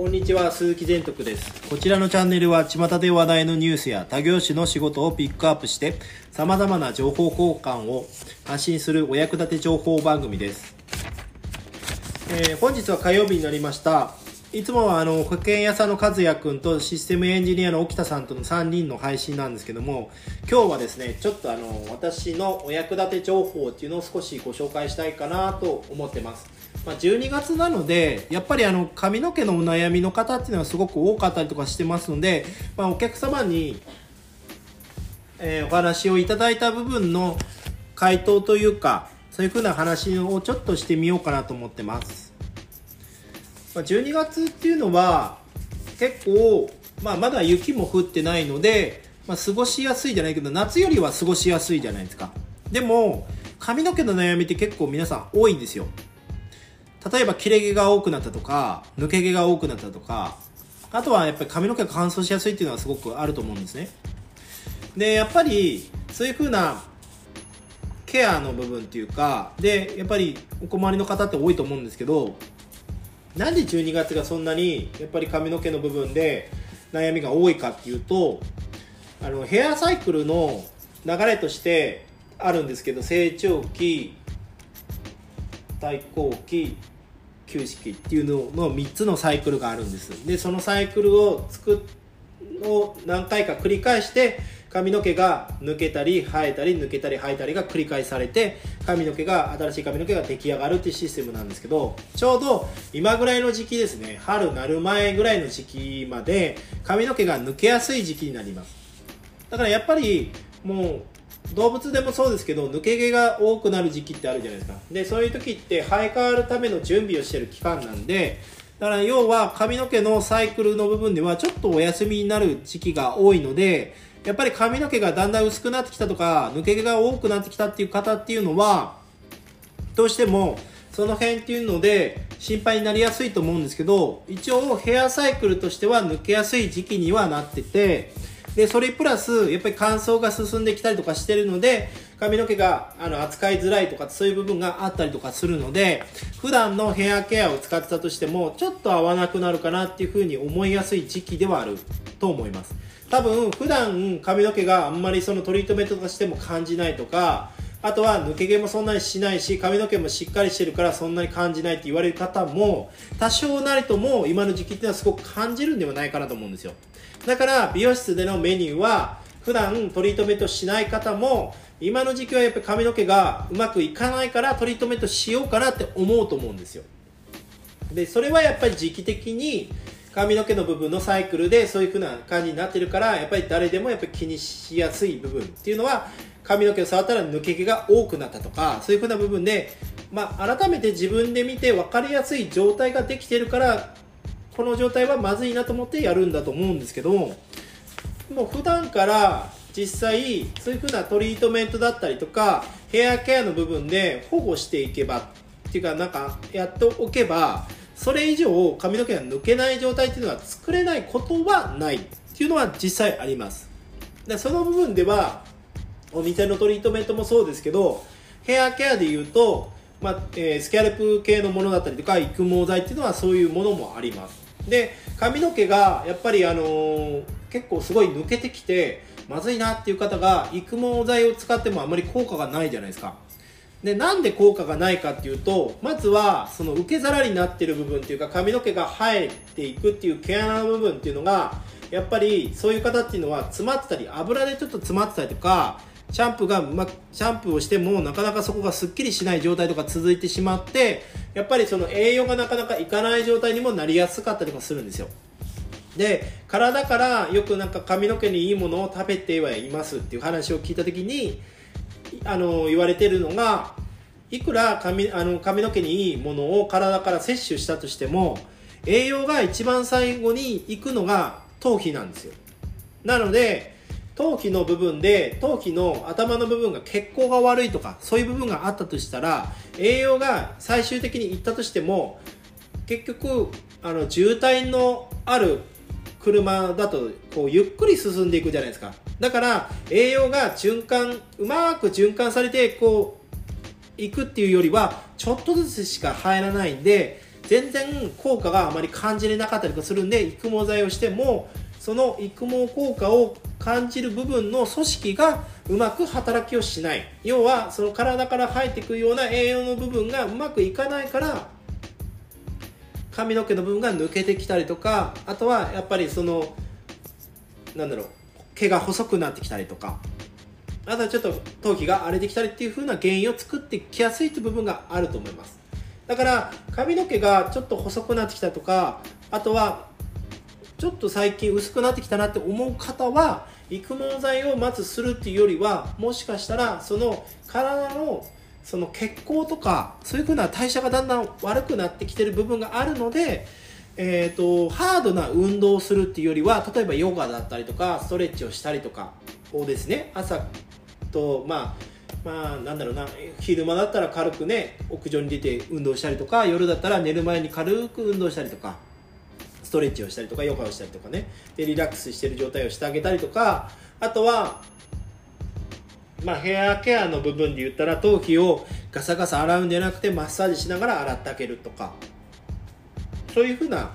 こんにちは鈴木善徳です。こちらのチャンネルは巷で話題のニュースや他業種の仕事をピックアップして様々な情報交換を発信するお役立て情報番組です、えー本日は火曜日になりました。いつもはあの保険屋さんの和也くんとシステムエンジニアの沖田さんとの3人の配信なんですけども今日はですねちょっとあの私のお役立て情報っていうのを少しご紹介したいかなと思ってます。まあ、12月なのでやっぱりあの髪の毛のお悩みの方っていうのはすごく多かったりとかしてますので、まあ、お客様に、えーお話をいただいた部分の回答というかそういうふうな話をちょっとしてみようかなと思ってます、まあ、12月っていうのは結構、まあ、まだ雪も降ってないので、まあ、過ごしやすいじゃないけど夏よりは過ごしやすいじゃないですか。でも髪の毛の悩みって結構皆さん多いんですよ。例えば切れ毛が多くなったとか抜け毛が多くなったとかあとはやっぱり髪の毛が乾燥しやすいっていうのはすごくあると思うんですね。でやっぱりそういう風なケアの部分っていうかでやっぱりお困りの方って多いと思うんですけどなんで12月がそんなにやっぱり髪の毛の部分で悩みが多いかっていうとあのヘアサイクルの流れとしてあるんですけど成長期対抗期休止期っていうのの3つのサイクルがあるんです。でそのサイクルを作を何回か繰り返して髪の毛が抜けたり生えたり抜けたり生えたりが繰り返されて髪の毛が新しい髪の毛が出来上がるっていうシステムなんですけどちょうど今ぐらいの時期ですね。春なる前ぐらいの時期まで髪の毛が抜けやすい時期になります。だからやっぱりもう動物でもそうですけど抜け毛が多くなる時期ってあるじゃないですか。でそういう時って生え変わるための準備をしてる期間なんでだから要は髪の毛のサイクルの部分ではちょっとお休みになる時期が多いのでやっぱり髪の毛がだんだん薄くなってきたとか抜け毛が多くなってきたっていう方っていうのはどうしてもその辺っていうので心配になりやすいと思うんですけど一応ヘアサイクルとしては抜けやすい時期にはなっててでそれプラスやっぱり乾燥が進んできたりとかしてるので髪の毛があの扱いづらいとかそういう部分があったりとかするので普段のヘアケアを使ってたとしてもちょっと合わなくなるかなっていうふうに思いやすい時期ではあると思います。多分普段髪の毛があんまりそのトリートメントとしても感じないとかあとは抜け毛もそんなにしないし髪の毛もしっかりしてるからそんなに感じないって言われる方も多少なりとも今の時期っていうのはすごく感じるんではないかなと思うんですよ。だから美容室でのメニューは普段トリートメントしない方も今の時期はやっぱり髪の毛がうまくいかないからトリートメントしようかなって思うと思うんですよ。でそれはやっぱり時期的に髪の毛の部分のサイクルでそういう風な感じになってるからやっぱり誰でもやっぱり気にしやすい部分っていうのは髪の毛を触ったら抜け毛が多くなったとかそういう風な部分で、まあ、改めて自分で見て分かりやすい状態ができてるからこの状態はまずいなと思ってやるんだと思うんですけどもう普段から実際そういう風なトリートメントだったりとかヘアケアの部分で保護していけばっていうかなんかやっておけばそれ以上髪の毛が抜けない状態っていうのは作れないことはないっていうのは実際あります。でその部分ではお店のトリートメントもそうですけどヘアケアでいうと、まあえースキャルプ系のものだったりとか育毛剤っていうのはそういうものもあります。で髪の毛がやっぱりあのー結構すごい抜けてきてまずいなっていう方が育毛剤を使ってもあまり効果がないじゃないですか。でなんで効果がないかっていうとまずはその受け皿になってる部分っていうか髪の毛が生えていくっていう毛穴の部分っていうのがやっぱりそういう方っていうのは詰まってたり油でちょっと詰まってたりとかシャンプーがまくシャンプーをしてもなかなかそこがすっきりしない状態とか続いてしまってやっぱりその栄養がなかなかいかない状態にもなりやすかったりとかするんですよ。で体からよくなんか髪の毛にいいものを食べてはいますっていう話を聞いた時にあの言われてるのがいくら髪あの髪の毛にいいものを体から摂取したとしても栄養が一番最後に行くのが頭皮なんですよ。なので頭皮の部分で頭皮の頭の部分が血行が悪いとかそういう部分があったとしたら栄養が最終的にいったとしても結局あの渋滞のある車だとこうゆっくり進んでいくじゃないですか。だから栄養が循環うまく循環されてこういくっていうよりはちょっとずつしか入らないんで全然効果があまり感じれなかったりするんで育毛剤をしてもその育毛効果を感じる部分の組織がうまく働きをしない。要はその体から生えてくるような栄養の部分がうまくいかないから髪の毛の部分が抜けてきたりとかあとはやっぱりそのなんだろう毛が細くなってきたりとか。あとはちょっと頭皮が荒れてきたりっていう風な原因を作ってきやすいっていう部分があると思います。だから髪の毛がちょっと細くなってきたとかあとはちょっと最近薄くなってきたなって思う方は育毛剤をまずするっていうよりはもしかしたらその体のその血行とかそういう風な代謝がだんだん悪くなってきてる部分があるので、えーと、ハードな運動をするっていうよりは例えばヨガだったりとかストレッチをしたりとかをですね朝とまあまあなんだろうな昼間だったら軽くね屋上に出て運動したりとか夜だったら寝る前に軽く運動したりとかストレッチをしたりとかヨガをしたりとかね。でリラックスしてる状態をしてあげたりとかあとはまあ、ヘアケアの部分で言ったら頭皮をガサガサ洗うんじゃなくてマッサージしながら洗ってあげるとか。そういうふうな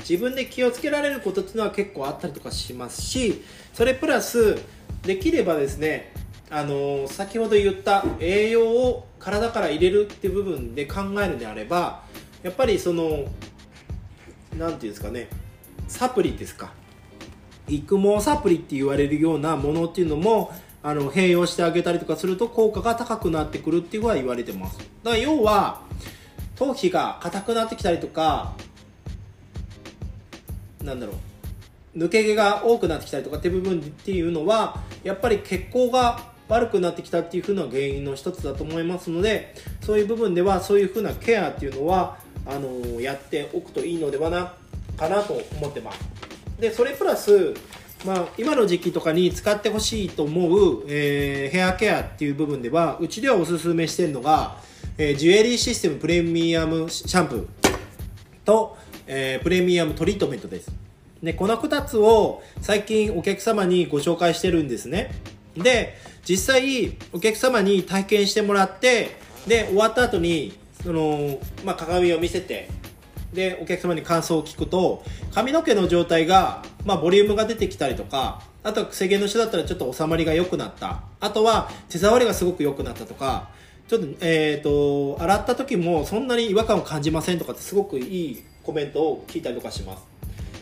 自分で気をつけられることっていうのは結構あったりとかしますしそれプラスできればですねあの先ほど言った栄養を体から入れるっていう部分で考えるんであればやっぱりその何て言うんですかね。サプリですか。育毛サプリって言われるようなものっていうのもあの併用してあげたりとかすると効果が高くなってくるっていうのは言われてます。だから要は頭皮が硬くなってきたりとかなんだろう。抜け毛が多くなってきたりとかって部分っていうのはやっぱり血行が悪くなってきたっていう風な原因の一つだと思いますのでそういう部分ではそういう風なケアっていうのはあのやっておくといいのではなかなと思ってます。でそれプラスまあ、今の時期とかに使ってほしいと思う、えー、ヘアケアっていう部分ではうちではおすすめしてるのが、えー、ジュエリーシステムプレミアムシャンプーと、えー、プレミアムトリートメントです。でこの2つを最近お客様にご紹介してるんですね。で実際お客様に体験してもらってで終わった後にその、まあ、鏡を見せてでお客様に感想を聞くと髪の毛の状態が、まあ、ボリュームが出てきたりとかあとは癖毛の人だったらちょっと収まりが良くなった。あとは手触りがすごく良くなったとかちょっと,、えーと、洗った時もそんなに違和感を感じませんとかってすごくいいコメントを聞いたりとかします。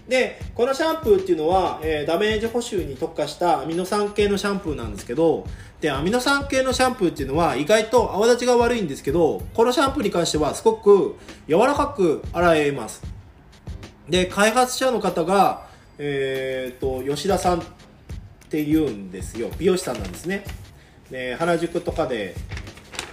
でこのシャンプーっていうのは、えー、ダメージ補修に特化したアミノ酸系のシャンプーなんですけどでアミノ酸系のシャンプーっていうのは意外と泡立ちが悪いんですけどこのシャンプーに関してはすごく柔らかく洗えます。で開発者の方が、えーと、吉田さんっていうんですよ。美容師さんなんですね。で原宿とかで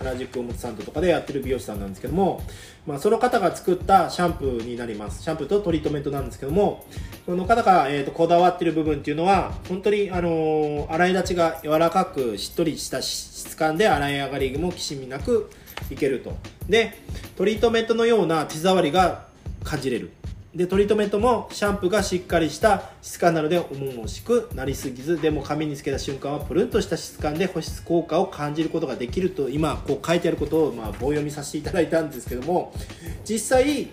原宿表参道とかでやってる美容師さんなんですけども、まあ、その方が作ったシャンプーになります。シャンプーとトリートメントなんですけどもその方が、えーと、こだわってる部分っていうのは本当に、あのー、洗い立ちが柔らかくしっとりした質感で洗い上がりもきしみなくいけると。でトリートメントのような手触りが感じれる。でトリートメントもシャンプーがしっかりした質感なので重々しくなりすぎずでも髪につけた瞬間はプルンとした質感で保湿効果を感じることができると今こう書いてあることをま棒読みさせていただいたんですけども実際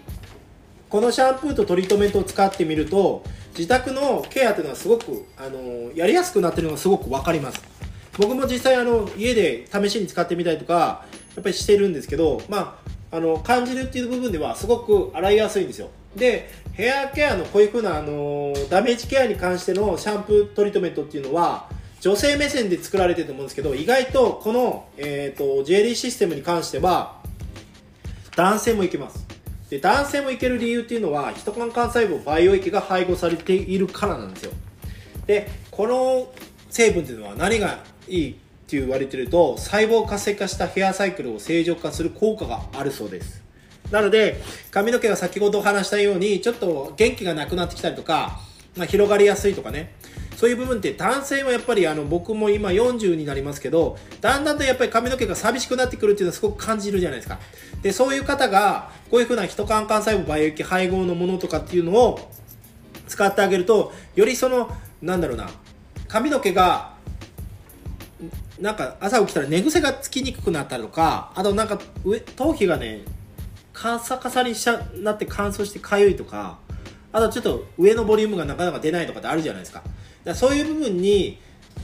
このシャンプーとトリートメントを使ってみると自宅のケアというのはすごくあのやりやすくなってるのがすごく分かります。僕も実際あの家で試しに使ってみたりとかやっぱりしてるんですけどまああの感じるっていう部分ではすごく洗いやすいんですよ。でヘアケアのこういう風なあのダメージケアに関してのシャンプートリートメントっていうのは女性目線で作られてると思うんですけど意外とこの、えーと、ジュエリーシステムに関しては男性もいけます。で男性もいける理由っていうのはヒト幹幹細胞培養液が配合されているからなんですよ。でこの成分っていうのは何がいいって言われてると細胞活性化したヘアサイクルを正常化する効果があるそうです。なので、髪の毛が先ほど話したように、ちょっと元気がなくなってきたりとか、まあ、広がりやすいとかね。そういう部分って男性はやっぱりあの僕も今40になりますけど、だんだんとやっぱり髪の毛が寂しくなってくるっていうのはすごく感じるじゃないですか。で、そういう方が、こういうふうな人間幹細胞培養液配合のものとかっていうのを使ってあげると、よりその、なんだろうな、髪の毛がなんか朝起きたら寝癖がつきにくくなったりとか、あとなんか上頭皮がね、カサカサにしちゃなって乾燥してかゆいとかあとちょっと上のボリュームがなかなか出ないとかってあるじゃないですか。だかそういう部分に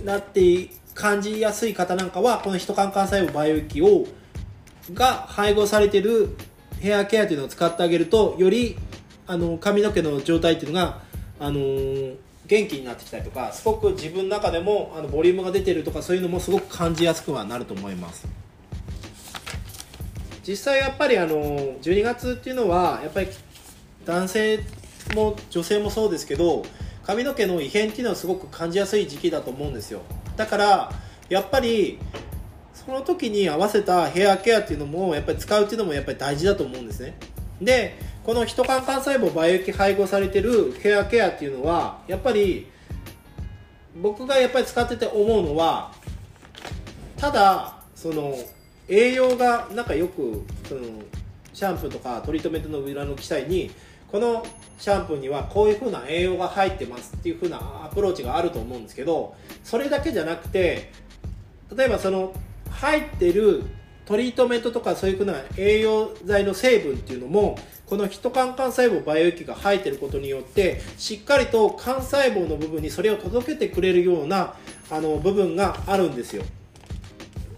なって感じやすい方なんかはこのヒトカン幹細胞培養液をが配合されてるヘアケアというのを使ってあげるとよりあの髪の毛の状態っていうのが、あのー元気になってきたりとかすごく自分の中でもあのボリュームが出てるとかそういうのもすごく感じやすくはなると思います。実際やっぱりあの12月っていうのはやっぱり男性も女性もそうですけど髪の毛の異変っていうのはすごく感じやすい時期だと思うんですよ。だからやっぱりその時に合わせたヘアケアっていうのもやっぱり使うっていうのもやっぱり大事だと思うんですね。でこのヒトカン幹細胞培液配合されてるヘアケアっていうのはやっぱり僕がやっぱり使ってて思うのはただその栄養がなんかよくそのシャンプーとかトリートメントの裏の記載にこのシャンプーにはこういう風な栄養が入ってますっていう風なアプローチがあると思うんですけどそれだけじゃなくて例えばその入ってるトリートメントとかそういう風な栄養剤の成分っていうのもこのヒトカン幹細胞培養液が入ってることによってしっかりと幹細胞の部分にそれを届けてくれるようなあの部分があるんですよ。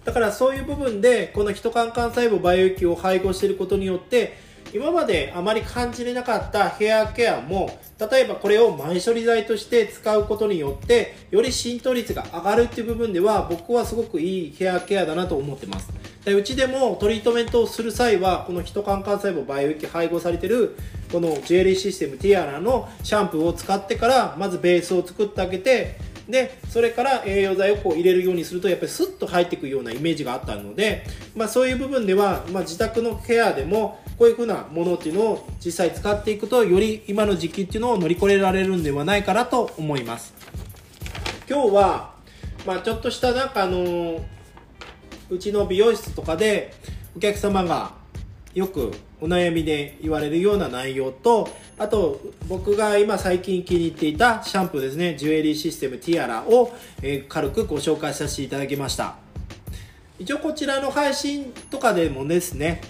だからそういう部分でこのヒトカン幹細胞培養液を配合していることによって今まであまり感じれなかったヘアケアも例えばこれを前処理剤として使うことによってより浸透率が上がるっていう部分では僕はすごくいいヘアケアだなと思ってます。でうちでもトリートメントをする際はこのヒトカン幹細胞培養液配合されてるこのジュエリーシステムティアラのシャンプーを使ってからまずベースを作ってあげてでそれから栄養剤をこう入れるようにするとやっぱりスッと入っていくようなイメージがあったので、まあ、そういう部分では、まあ、自宅のケアでもこういう風なものっていうのを実際使っていくとより今の時期っていうのを乗り越えられるんではないかなと思います。今日は、まあ、ちょっとしたなんかあのうちの美容室とかでお客様がよくお悩みで言われるような内容とあと僕が今最近気に入っていたシャンプーですねジュエリーシステムティアラを、え、軽くご紹介させていただきました。一応こちらの配信とかでもですね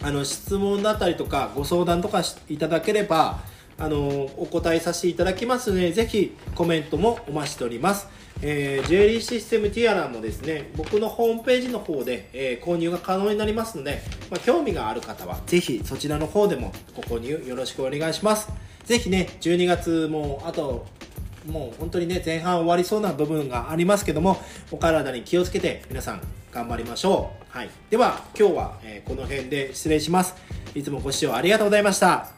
あの質問だったりとかご相談とかいただければあのお答えさせていただきますのでぜひコメントもお待ちしております。えー、ジュエリーシステムティアラもですね、僕のホームページの方で、えー、購入が可能になりますので、まあ、興味がある方は、ぜひそちらの方でもご購入よろしくお願いします。ぜひね、12月もあと、もう本当にね、前半終わりそうな部分がありますけども、お体に気をつけて皆さん頑張りましょう。はい。では、今日は、え、この辺で失礼します。いつもご視聴ありがとうございました。